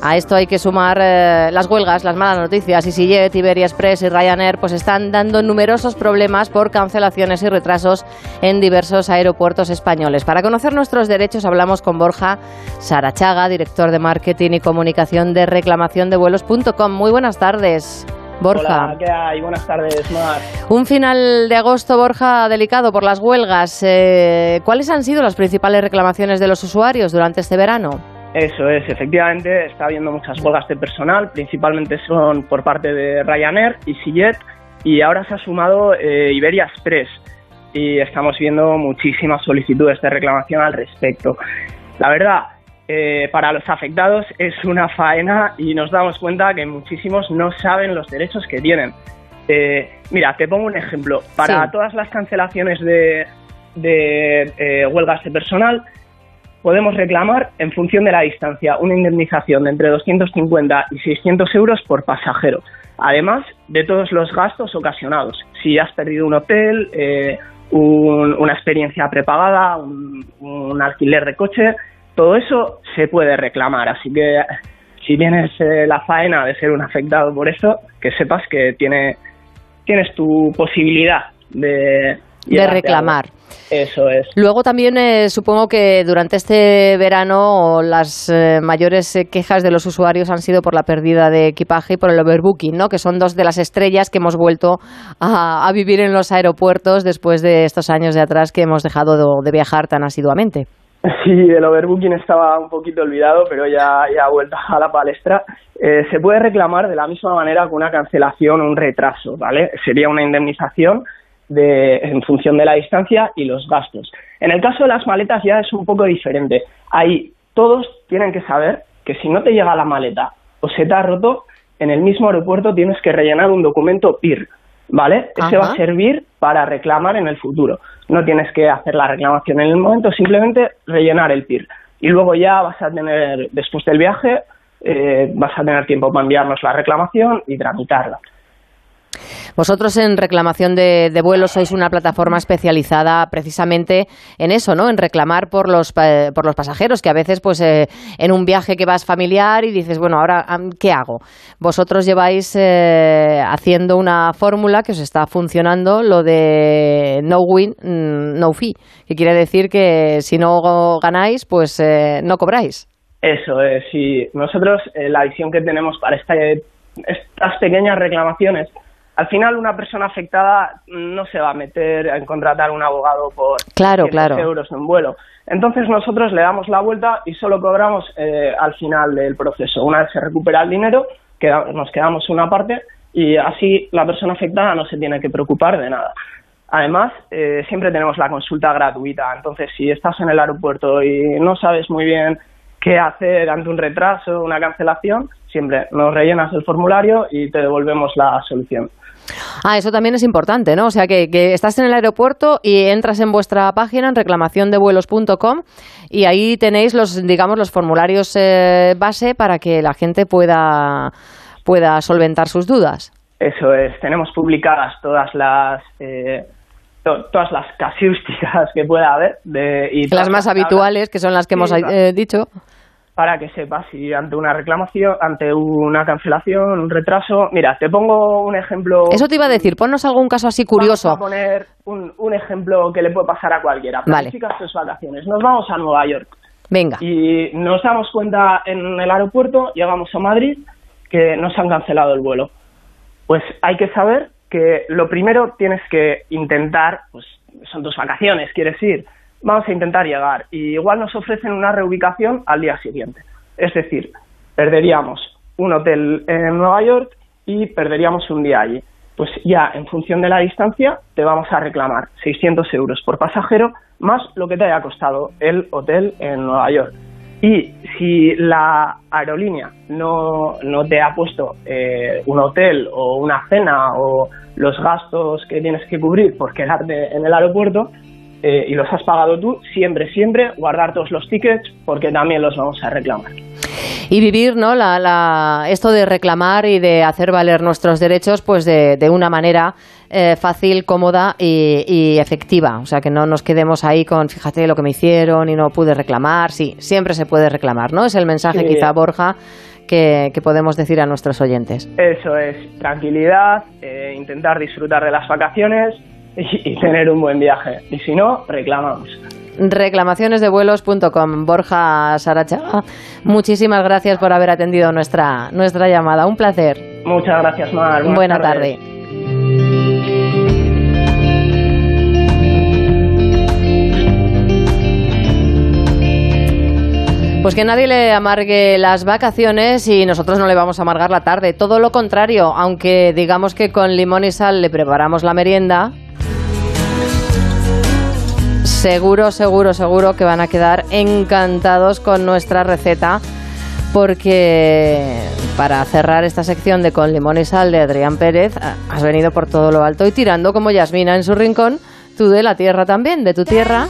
A esto hay que sumar eh, las huelgas, las malas noticias. EasyJet, Iberia Express y Ryanair pues están dando numerosos problemas por cancelaciones y retrasos en diversos aeropuertos españoles. Para conocer nuestros derechos hablamos con Borja Sarachaga, director de marketing y comunicación de reclamaciondevuelos.com. Muy buenas tardes. Borja. Hola, ¿qué hay? Buenas tardes, Mar. Un final de agosto, Borja, delicado por las huelgas. Eh, ¿Cuáles han sido las principales reclamaciones de los usuarios durante este verano? Eso es, efectivamente, está habiendo muchas huelgas de personal, principalmente son por parte de Ryanair, EasyJet y ahora se ha sumado eh, Iberia Express y estamos viendo muchísimas solicitudes de reclamación al respecto. La verdad, eh, para los afectados es una faena y nos damos cuenta que muchísimos no saben los derechos que tienen. Eh, mira, te pongo un ejemplo. Para Sí. todas las cancelaciones de, de eh, huelgas de personal, podemos reclamar en función de la distancia una indemnización de entre 250 y 600 euros por pasajero, además de todos los gastos ocasionados. Si has perdido un hotel, eh, un- una experiencia prepagada, un, un alquiler de coche, todo eso se puede reclamar. Así que si tienes eh, la faena de ser un afectado por eso, que sepas que tiene, tienes tu posibilidad de, De reclamar. Eso es. Luego también eh, supongo que durante este verano las eh, mayores eh, quejas de los usuarios han sido por la pérdida de equipaje y por el overbooking, ¿no? Que son dos de las estrellas que hemos vuelto a, a vivir en los aeropuertos después de estos años de atrás que hemos dejado de, de viajar tan asiduamente. Sí, el overbooking estaba un poquito olvidado, pero ya, ya ha vuelto a la palestra. Eh, se puede reclamar de la misma manera que una cancelación o un retraso, ¿vale? Sería una indemnización de, en función de la distancia y los gastos. En el caso de las maletas ya es un poco diferente. Ahí todos tienen que saber que si no te llega la maleta o se te ha roto, en el mismo aeropuerto tienes que rellenar un documento PIR, ¿vale? Ese va a servir para reclamar en el futuro. No tienes que hacer la reclamación en el momento, simplemente rellenar el PIR. Y luego ya vas a tener, después del viaje, eh, vas a tener tiempo para enviarnos la reclamación y tramitarla. Vosotros en reclamación de, de vuelos sois una plataforma especializada precisamente en eso, ¿no? En reclamar por los, por los pasajeros, que a veces pues eh, en un viaje que vas familiar y dices, bueno, ahora ¿qué hago? Vosotros lleváis eh, haciendo una fórmula que os está funcionando, lo de no win, mm, no fee, que quiere decir que si no ganáis, pues eh, no cobráis. Eso es, y nosotros eh, la visión que tenemos para este- estas pequeñas reclamaciones, al final una persona afectada no se va a meter en contratar un abogado por Claro, 100 claro. euros en vuelo. Entonces nosotros le damos la vuelta y solo cobramos eh, al final del proceso. Una vez se recupera el dinero, queda- nos quedamos una parte y así la persona afectada no se tiene que preocupar de nada. Además, eh, siempre tenemos la consulta gratuita. Entonces, si estás en el aeropuerto y no sabes muy bien qué hacer ante un retraso, una cancelación, siempre nos rellenas el formulario y te devolvemos la solución. Ah, eso también es importante, ¿no? O sea, que, que estás en el aeropuerto y entras en vuestra página en reclamaciondevuelos.com y ahí tenéis los, digamos, los formularios eh, base para que la gente pueda, pueda solventar sus dudas. Eso es, tenemos publicadas todas las eh, to- todas las casuísticas que pueda haber de, y Las más habituales, que son las que Sí, hemos eh, dicho. para que sepas si ante una reclamación, ante una cancelación, un retraso. Mira, te pongo un ejemplo. Eso te iba a decir, ponnos algún caso así curioso. Vamos a poner un, un ejemplo que le puede pasar a cualquiera. Vale. Planificas tus vacaciones. Nos vamos a Nueva York. Venga. Y nos damos cuenta en el aeropuerto, llegamos a Madrid, que nos han cancelado el vuelo. Pues hay que saber que lo primero tienes que intentar, pues son tus vacaciones, quieres ir, vamos a intentar llegar. Y igual nos ofrecen una reubicación al día siguiente. Es decir, perderíamos un hotel en Nueva York y perderíamos un día allí. Pues ya en función de la distancia te vamos a reclamar 600 euros por pasajero más lo que te haya costado el hotel en Nueva York. Y si la aerolínea no, no te ha puesto eh, un hotel o una cena o los gastos que tienes que cubrir por quedarte en el aeropuerto eh, y los has pagado tú, siempre, siempre guardar todos los tickets porque también los vamos a reclamar. y vivir no la, la- esto de reclamar y de hacer valer nuestros derechos pues de, de una manera eh, fácil cómoda y, y efectiva o sea que no nos quedemos ahí con fíjate lo que me hicieron y no pude reclamar sí siempre se puede reclamar no es el mensaje Sí. quizá Borja que, que podemos decir a nuestros oyentes Eso es, tranquilidad, eh, intentar disfrutar de las vacaciones y, y tener un buen viaje. Y si no, reclamamos. reclamacionesdevuelos.com Borja Sarachaga muchísimas gracias por haber atendido nuestra nuestra llamada un placer Muchas gracias, Mar. Buenas buena tardes. tarde Pues que nadie le amargue las vacaciones y nosotros no le vamos a amargar la tarde. Todo lo contrario, aunque digamos que con limón y sal le preparamos la merienda. seguro, seguro, seguro que van a quedar encantados con nuestra receta porque para cerrar esta sección de Con Limón y Sal de Adrián Pérez, has venido por todo lo alto y tirando como Yasmina en su rincón, tú de la tierra también, de tu tierra,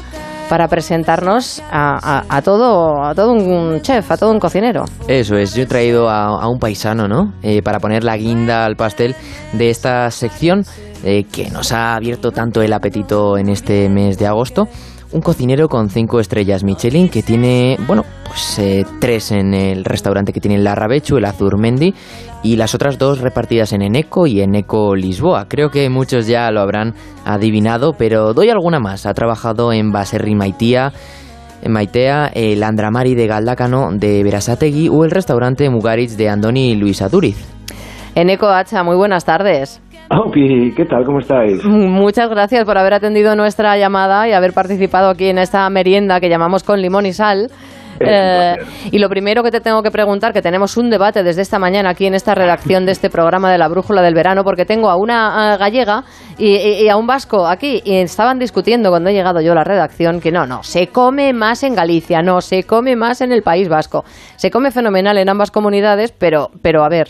para presentarnos a, a- a todo, a todo un chef, a todo un cocinero. Eso es, yo he traído a, un paisano, ¿no? Eh, para poner la guinda al pastel de esta sección eh, que nos ha abierto tanto el apetito en este mes de agosto. Un cocinero con cinco estrellas Michelin que tiene, bueno, pues eh, tres en el restaurante que tiene en Larrabechu, el Azurmendi, y las otras dos repartidas en Eneco y en Eco Lisboa. Creo que muchos ya lo habrán adivinado, pero doy alguna más. Ha trabajado en Baserri Maitía, en Maitea, el Andramari de Galdácano de Berasategui o el restaurante Mugaritz de Andoni Luis Aduriz. Eneco Hacha, muy buenas tardes. Aupi, ¿qué tal? ¿Cómo estáis? Muchas gracias por haber atendido nuestra llamada y haber participado aquí en esta merienda que llamamos con limón y sal. Eh, y lo primero que te tengo que preguntar, que tenemos un debate desde esta mañana aquí en esta redacción de este programa de la Brújula del Verano, porque tengo a una eh, gallega y, y- y a un vasco aquí, y estaban discutiendo cuando he llegado yo a la redacción que no, no, se come más en Galicia, no, se come más en el País Vasco. Se come fenomenal en ambas comunidades, pero, pero a ver,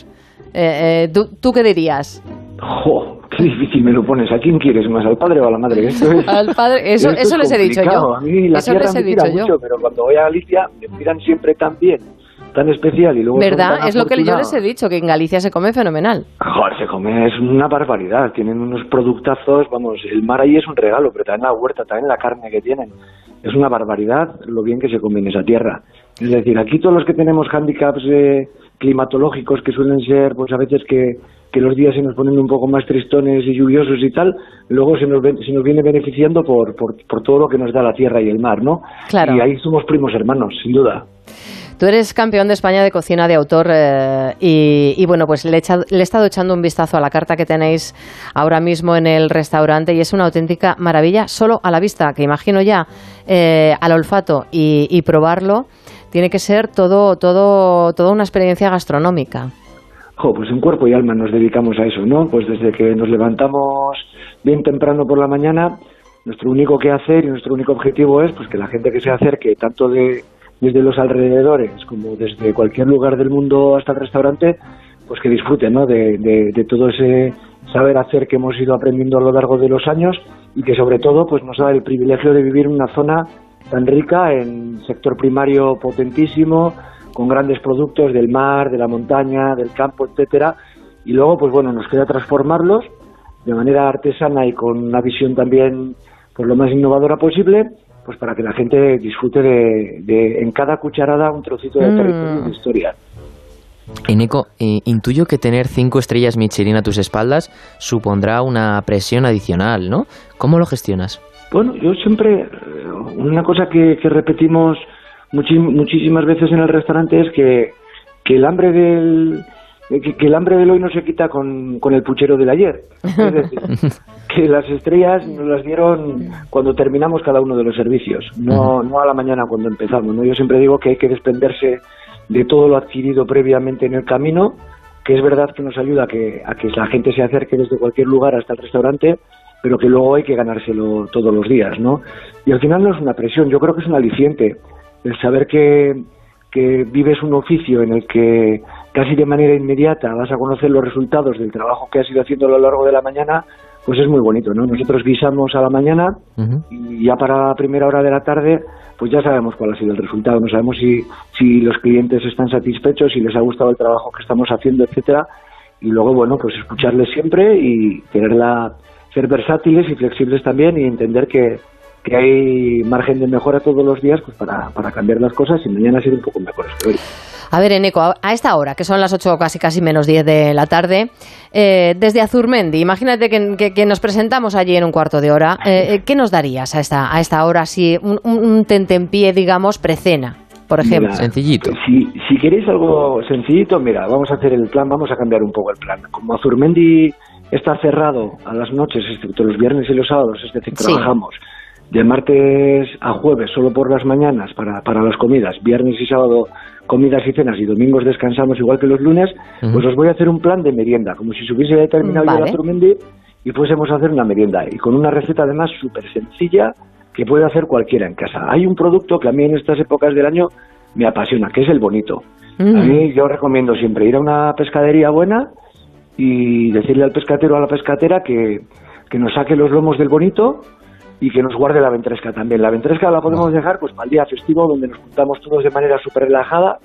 eh, eh, ¿tú, ¿tú qué dirías? Jo, qué difícil me lo pones. ¿A quién quieres más? ¿Al padre o a la madre? Esto es- Al padre, eso, eso es les he dicho yo. A mí la Eso les he me dicho yo. mucho, pero cuando voy a Galicia me tiran siempre tan bien, tan especial y luego ¿Verdad? Es lo que yo les he dicho, que en Galicia se come fenomenal. Joder, se come, es una barbaridad. Tienen unos productazos, vamos, el mar ahí es un regalo, pero también la huerta, también la carne que tienen. Es una barbaridad lo bien que se come en esa tierra. Es decir, aquí todos los que tenemos hándicaps eh, climatológicos que suelen ser, pues a veces que, que los días se nos ponen un poco más tristones y lluviosos y tal, luego se nos, ven- se nos viene beneficiando por, por, por todo lo que nos da la tierra y el mar, ¿no? Claro. Y ahí somos primos hermanos, sin duda. Tú eres campeón de España de cocina de autor eh, y, y, bueno, pues le he, echado- le he estado echando un vistazo a la carta que tenéis ahora mismo en el restaurante y es una auténtica maravilla solo a la vista, que imagino ya eh, al olfato y, y probarlo tiene que ser todo, todo, toda una experiencia gastronómica. Pues en cuerpo y alma nos dedicamos a eso, ¿no? Pues desde que nos levantamos bien temprano por la mañana, nuestro único que hacer y nuestro único objetivo es pues que la gente que se acerque tanto de desde los alrededores como desde cualquier lugar del mundo hasta el restaurante, pues que disfruten, ¿no? De, de- de todo ese saber hacer que hemos ido aprendiendo a lo largo de los años y que sobre todo pues nos da el privilegio de vivir en una zona tan rica en sector primario potentísimo, con grandes productos del mar, de la montaña, del campo, etcétera, y luego pues bueno, nos queda transformarlos de manera artesana y con una visión también pues lo más innovadora posible, pues para que la gente disfrute de, de en cada cucharada un trocito de Mm. territorio y de historia. Eneco, eh, intuyo que tener cinco estrellas Michelin a tus espaldas supondrá una presión adicional, ¿no? ¿Cómo lo gestionas? Bueno, yo siempre, eh, una cosa que, que repetimos muchísimas veces en el restaurante es que, que el hambre del que, que el hambre del hoy no se quita con, con el puchero del ayer. Es decir, que las estrellas nos las dieron cuando terminamos cada uno de los servicios, no, no a la mañana cuando empezamos. ¿no? Yo siempre digo que hay que desprenderse de todo lo adquirido previamente en el camino, que es verdad que nos ayuda a que, a que la gente se acerque desde cualquier lugar hasta el restaurante, pero que luego hay que ganárselo todos los días, ¿no? Y al final no es una presión, yo creo que es un aliciente el saber que, que vives un oficio en el que casi de manera inmediata vas a conocer los resultados del trabajo que has ido haciendo a lo largo de la mañana, pues es muy bonito, ¿no? Nosotros guisamos a la mañana y ya para la primera hora de la tarde, pues ya sabemos cuál ha sido el resultado, no sabemos si, si los clientes están satisfechos, si les ha gustado el trabajo que estamos haciendo, etcétera, y luego, bueno, pues escucharles siempre y tenerla, ser versátiles y flexibles también y entender que, que hay margen de mejora todos los días pues para, para cambiar las cosas y mañana ser un poco mejores que hoy. A ver, Eneco, a esta hora, que son las 8 casi casi menos 10 de la tarde, eh, desde Azurmendi, imagínate que, que- que nos presentamos allí en un cuarto de hora, eh, eh, ¿qué nos darías a esta, a esta hora, así, un, un, un tentempié, digamos, precena, por ejemplo? Mira, Si, si queréis algo sencillito, mira, vamos a hacer el plan, vamos a cambiar un poco el plan. Como Azurmendi está cerrado a las noches, excepto los viernes y los sábados, es decir, Sí. trabajamos de martes a jueves solo por las mañanas para, para las comidas, viernes y sábado comidas y cenas y domingos descansamos igual que los lunes, pues os voy a hacer un plan de merienda, como si se hubiese terminado ya Vale. la Azurmendi y fuésemos a hacer una merienda. Y con una receta además súper sencilla, que puede hacer cualquiera en casa. Hay un producto que a mí en estas épocas del año me apasiona, que es el bonito. Mm. A mí yo recomiendo siempre ir a una pescadería buena y decirle al pescatero o a la pescatera que, que nos saque los lomos del bonito y que nos guarde la ventresca también. La ventresca la podemos dejar pues para el día festivo donde nos juntamos todos de manera súper relajada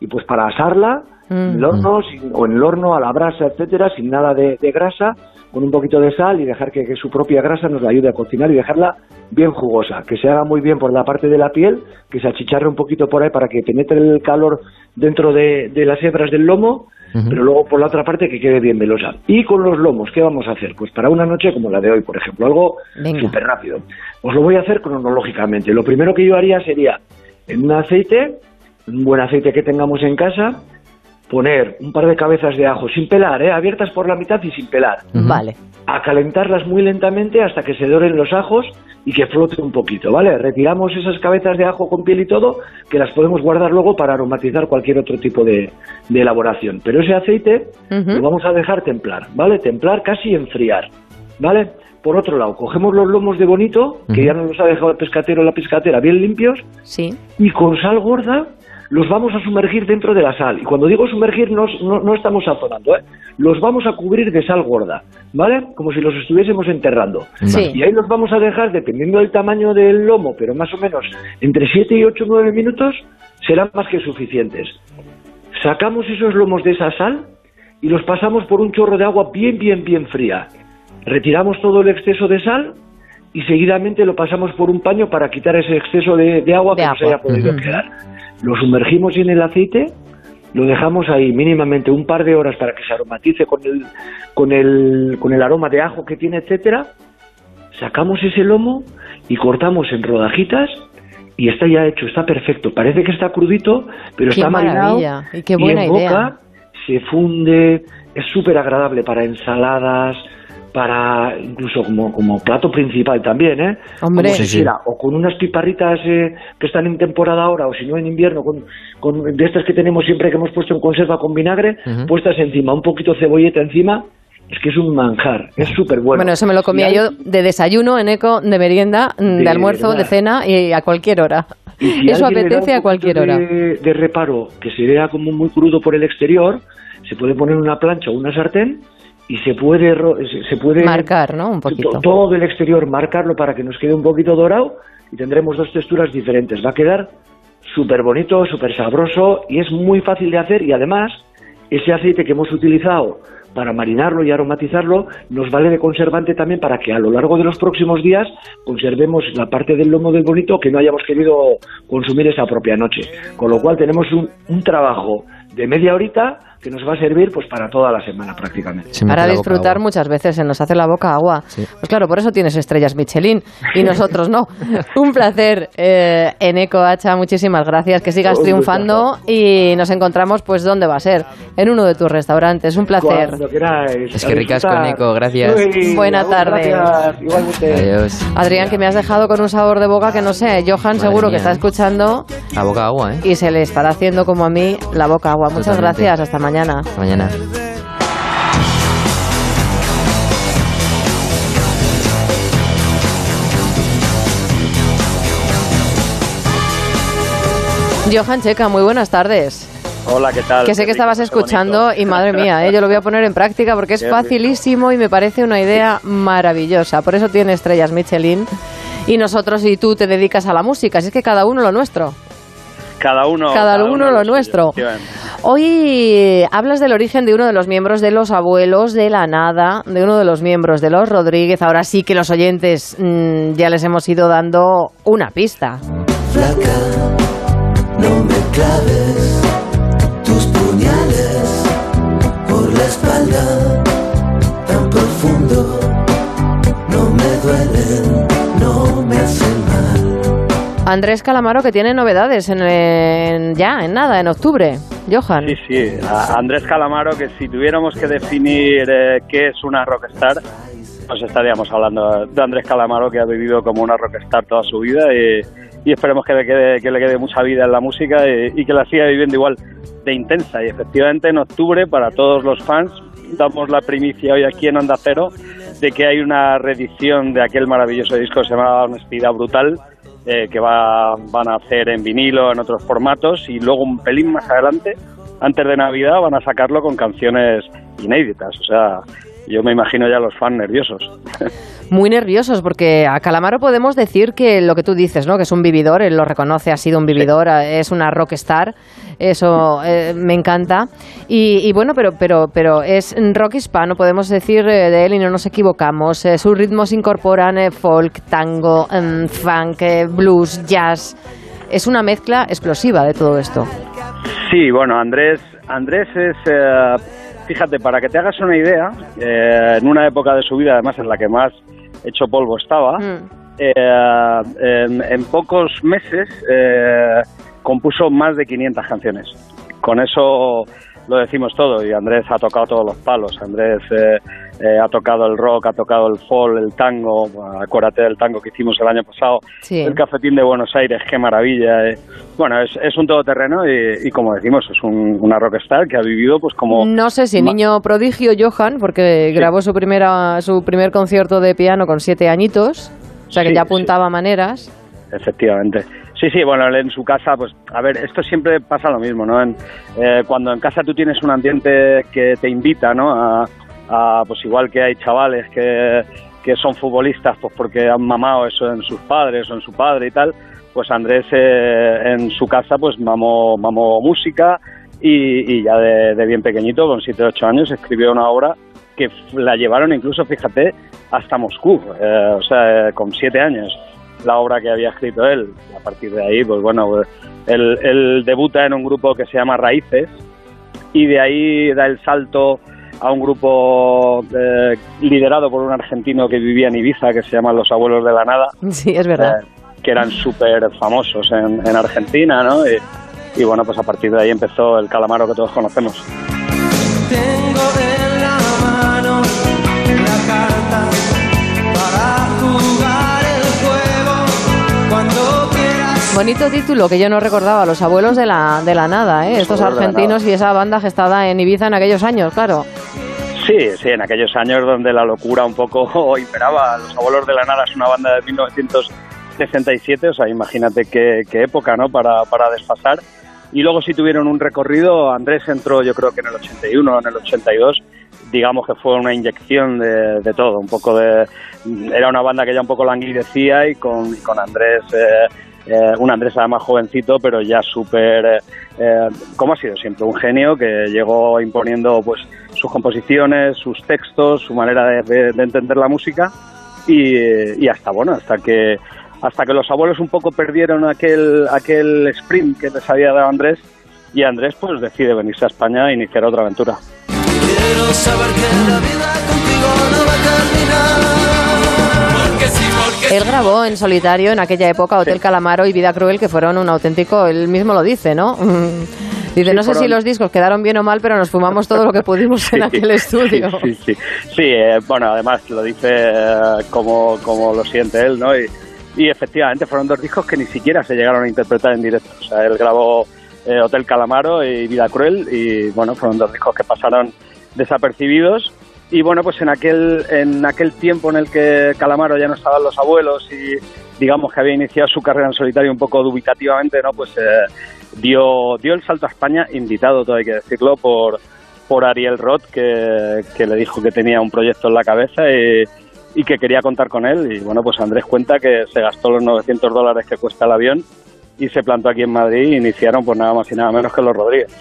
y pues para asarla en el horno sin- o en el horno a la brasa, etcétera, sin nada de, de grasa, con un poquito de sal y dejar que, que su propia grasa nos la ayude a cocinar y dejarla bien jugosa, que se haga muy bien por la parte de la piel, que se achicharre un poquito por ahí para que penetre el calor dentro de, de las hebras del lomo, pero luego por la otra parte que quede bien velosa. Y con los lomos, ¿qué vamos a hacer? Pues para una noche como la de hoy, por ejemplo, algo súper rápido. Os lo voy a hacer cronológicamente. Lo primero que yo haría sería, en un aceite, un buen aceite que tengamos en casa, poner un par de cabezas de ajo sin pelar, ¿eh? abiertas por la mitad y sin pelar. Vale. A calentarlas muy lentamente hasta que se doren los ajos y que flote un poquito, ¿vale? Retiramos esas cabezas de ajo con piel y todo, que las podemos guardar luego para aromatizar cualquier otro tipo de, de elaboración. Pero ese aceite lo vamos a dejar templar, ¿vale? Templar casi enfriar, ¿vale? Por otro lado, cogemos los lomos de bonito, que ya nos los ha dejado el pescatero o la pescatera bien limpios, Sí. y con sal gorda los vamos a sumergir dentro de la sal. Y cuando digo sumergir no, no, no estamos sazonando, ¿eh? los vamos a cubrir de sal gorda, ¿vale? Como si los estuviésemos enterrando. Sí. Y ahí los vamos a dejar, dependiendo del tamaño del lomo, pero más o menos entre 7 y 8 o 9 minutos, serán más que suficientes. Sacamos esos lomos de esa sal y los pasamos por un chorro de agua bien, bien, bien fría. Retiramos todo el exceso de sal y seguidamente lo pasamos por un paño para quitar ese exceso de, de agua De que nos agua. haya podido Ujú. quedar. Lo sumergimos en el aceite, lo dejamos ahí mínimamente un par de horas para que se aromatice con el, con el, con el aroma de ajo que tiene, etcétera. Sacamos ese lomo y cortamos en rodajitas y está ya hecho, está perfecto. Parece que está crudito, pero Qué está marinado y qué buena en idea. boca se funde, es súper agradable para ensaladas, para incluso como, como plato principal también, ¿eh? Hombre. Como Sí, sí. o con unas piparritas eh, que están en temporada ahora, o si no en invierno, con, con de estas que tenemos siempre que hemos puesto en conserva con vinagre, puestas encima, un poquito cebolleta encima, es que es un manjar, es súper bueno. Bueno, eso me lo comía hay- yo de desayuno, en eco, de merienda, mm, de, De almuerzo, de cena y a cualquier hora. Y si eso apetece a cualquier hora. De, de reparo que se vea como muy crudo por el exterior, se puede poner una plancha o una sartén y se puede se, puede Marcar, ¿no? Un poquito. to- todo el exterior marcarlo para que nos quede un poquito dorado y tendremos dos texturas diferentes. Va a quedar súper bonito, súper sabroso y es muy fácil de hacer y además ese aceite que hemos utilizado para marinarlo y aromatizarlo nos vale de conservante también para que a lo largo de los próximos días conservemos la parte del lomo del bonito que no hayamos querido consumir esa propia noche. Con lo cual tenemos un, un trabajo de media horita que nos va a servir pues para toda la semana prácticamente. Para disfrutar muchas veces se nos hace la boca agua. Pues claro, por eso tienes estrellas Michelin y nosotros no. Un placer, eh, Eneco Hacha, muchísimas gracias, que sigas Un triunfando y nos encontramos, pues, ¿dónde va a ser? En uno de tus restaurantes. Un placer. Queráis. Es que ricasco, disfrutar. Nico, gracias. Uy, Buena tarde. gracias. Igualmente. Adiós. Adrián, que me has dejado con un sabor de boca que no sé. Johan seguro que está escuchando A boca agua, ¿eh? y se le estará haciendo como a mí la boca agua. Muchas Totalmente. gracias. Hasta mañana. Hasta mañana. Johan Checa, muy buenas tardes. Hola, ¿qué tal? Que sé Qué que rico, estabas escuchando bonito. y madre mía, ¿eh? yo lo voy a poner en práctica porque es Qué rico. facilísimo y me parece una idea maravillosa. Por eso tiene estrellas Michelin y nosotros y tú te dedicas a la música, así es que cada uno lo nuestro. Cada uno, Cada uno lo nuestro. Hoy hablas del origen de uno de los miembros de los abuelos de la nada, de uno de los miembros de los Rodríguez. Ahora sí que los oyentes mm, ya les hemos ido dando una pista. No me claves Andrés Calamaro que tiene novedades en, ya, en nada, en octubre. Johan. Sí, sí, Andrés Calamaro, que si tuviéramos que definir eh, qué es una rockstar, pues estaríamos hablando de Andrés Calamaro, que ha vivido como una rockstar toda su vida y, esperemos que le, quede, que le quede mucha vida en la música y, que la siga viviendo igual de intensa. Y efectivamente en octubre, para todos los fans, damos la primicia hoy aquí en Onda Cero de que hay una reedición de aquel maravilloso disco que se llama Honestidad Brutal, eh, que va, van a hacer en vinilo, en otros formatos, y luego un pelín más adelante, antes de Navidad, van a sacarlo con canciones inéditas. O sea, yo me imagino ya los fans nerviosos. Muy nerviosos porque a Calamaro podemos decir que lo que tú dices, ¿no? Que es un vividor, él lo reconoce, ha sido un vividor, es una rockstar, eso eh, me encanta. Y, y, bueno, pero pero pero es rock hispano, podemos decir eh, de él y no nos equivocamos. Eh, sus ritmos incorporan eh, folk, tango, em, funk, blues, jazz. Es una mezcla explosiva de todo esto. Sí, bueno, Andrés, Andrés es, fíjate, para que te hagas una idea, eh, en una época de su vida, además en la que más hecho polvo estaba, eh, en, en pocos meses eh, compuso más de 500 canciones. Con eso lo decimos todo y Andrés ha tocado todos los palos. Andrés eh, ha tocado el rock, ha tocado el folk, el tango. Acuérdate del tango que hicimos el año pasado. Sí. El Cafetín de Buenos Aires, qué maravilla. eh. Bueno, es, es un todoterreno y, y como decimos, es un- una rockstar que ha vivido pues como... No sé si niño prodigio Johan, porque grabó su primera su primer concierto de piano con siete añitos, o sea que Sí, ya apuntaba maneras. Efectivamente. Sí, sí, bueno, en su casa, pues, a ver, esto siempre pasa lo mismo, ¿no? En, eh, cuando en casa tú tienes un ambiente que te invita, ¿no? A, pues igual que hay chavales que, que son futbolistas, pues porque han mamado eso en sus padres o en su padre y tal, pues Andrés eh, en su casa, pues mamó, mamó música y, ya de, bien pequeñito, con 7 o 8 años, escribió una obra que la llevaron incluso, fíjate, hasta Moscú, eh, o sea, eh, con 7 años la obra que había escrito él. A partir de ahí, pues bueno, él, él debuta en un grupo que se llama Raíces y de ahí da el salto a un grupo eh, liderado por un argentino que vivía en Ibiza, que se llama Los Abuelos de la Nada, Sí, es verdad. eh, que eran súper famosos en, en Argentina, ¿no? Y, y bueno, pues a partir de ahí empezó el calamaro que todos conocemos. Tengo en la mano la carta para jugar Bonito título que yo no recordaba, Los abuelos de la, de la nada, ¿eh? estos argentinos y esa banda gestada en Ibiza en aquellos años, claro. Sí, sí, en aquellos años donde la locura un poco imperaba. Los Abuelos de la Nada es una banda de 1967, o sea, imagínate qué, qué época, ¿no? Para, para desfasar. Y luego sí tuvieron un recorrido, Andrés entró yo creo que en el 81, en el 82, digamos que fue una inyección de, de todo, un poco de... Era una banda que ya un poco languidecía y con, y con Andrés... eh, eh, un Andrés además jovencito, pero ya súper, eh, eh, como ha sido siempre, un genio que llegó imponiendo pues sus composiciones, sus textos, su manera de, de- de entender la música y, y hasta bueno, hasta que hasta que los abuelos un poco perdieron aquel aquel sprint que les había dado Andrés y Andrés pues decide venirse a España e iniciar otra aventura. Quiero saber que la vida contigo no va a terminar. Sí, Él grabó en solitario en aquella época Hotel Calamaro y Vida Cruel, que fueron un auténtico, él mismo lo dice, ¿no? Dice, Sí, no sé si fueron- los discos quedaron bien o mal, pero nos fumamos todo lo que pudimos en aquel estudio. Sí, sí, sí. Sí, eh, bueno, además lo dice eh, como, como lo siente él, ¿no? Y, y efectivamente fueron dos discos que ni siquiera se llegaron a interpretar en directo. O sea, él grabó eh, Hotel Calamaro y Vida Cruel y, bueno, fueron dos discos que pasaron desapercibidos. Y bueno, pues en aquel, en aquel tiempo en el que Calamaro ya no estaban los abuelos y digamos que había iniciado su carrera en solitario un poco dubitativamente, ¿no? Pues eh, dio, dio el salto a España, invitado, todo hay que decirlo, por, por Ariel Roth, que, que le dijo que tenía un proyecto en la cabeza y, que quería contar con él. Y bueno, pues Andrés cuenta que se gastó los 900 dólares que cuesta el avión y se plantó aquí en Madrid y iniciaron pues nada más y nada menos que los Rodríguez.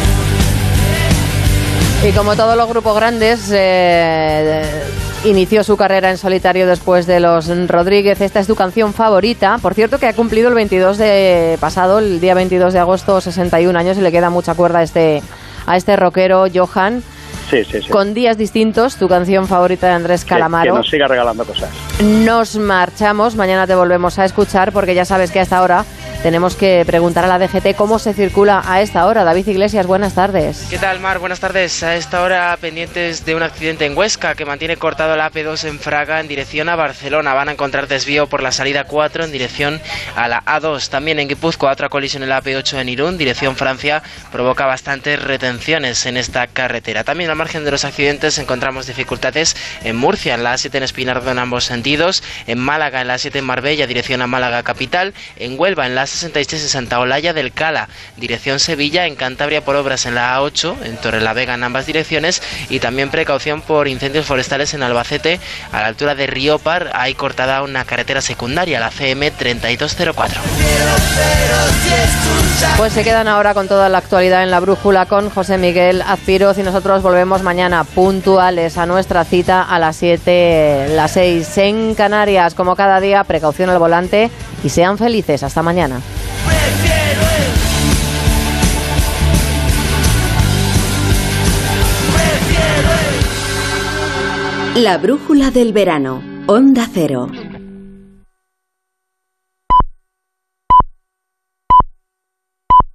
Y como todos los grupos grandes, eh, inició su carrera en solitario después de los Rodríguez. Esta es tu canción favorita. Por cierto, que ha cumplido el 22 de pasado, el día 22 de agosto, 61 años y le queda mucha cuerda a este, a este rockero Johan. Sí, sí, sí. Con días distintos, tu canción favorita de Andrés Que- Que, Calamaro. nos siga regalando cosas. Nos marchamos, mañana te volvemos a escuchar porque ya sabes que a esta hora tenemos que preguntar a la DGT cómo se circula a esta hora. David Iglesias, buenas tardes. ¿Qué tal, Mar? Buenas tardes. A esta hora pendientes de un accidente en Huesca que mantiene cortado la AP2 en Fraga en dirección a Barcelona. Van a encontrar desvío por la salida 4 en dirección a la A2. También en Guipúzcoa otra colisión en la AP8 en Irún, dirección Francia, provoca bastantes retenciones en esta carretera. También al margen de los accidentes encontramos dificultades en Murcia, en la A7 en Espinardo en ambos sentidos, en Málaga en la A7 en Marbella, dirección a Málaga capital, en Huelva en la A66 en Santa Olalla del Cala, dirección Sevilla, en Cantabria por obras en la A8, en Torrelavega en ambas direcciones y también precaución por incendios forestales en Albacete a la altura de Riopar, hay cortada una carretera secundaria, la CM 3204. Pues se quedan ahora con toda la actualidad en la brújula con José Miguel Azpiroz y nosotros volvemos mañana puntuales a nuestra cita a las 7, las 6 en Canarias. Como cada día, precaución al volante y sean felices. Hasta La brújula del verano. Onda Cero.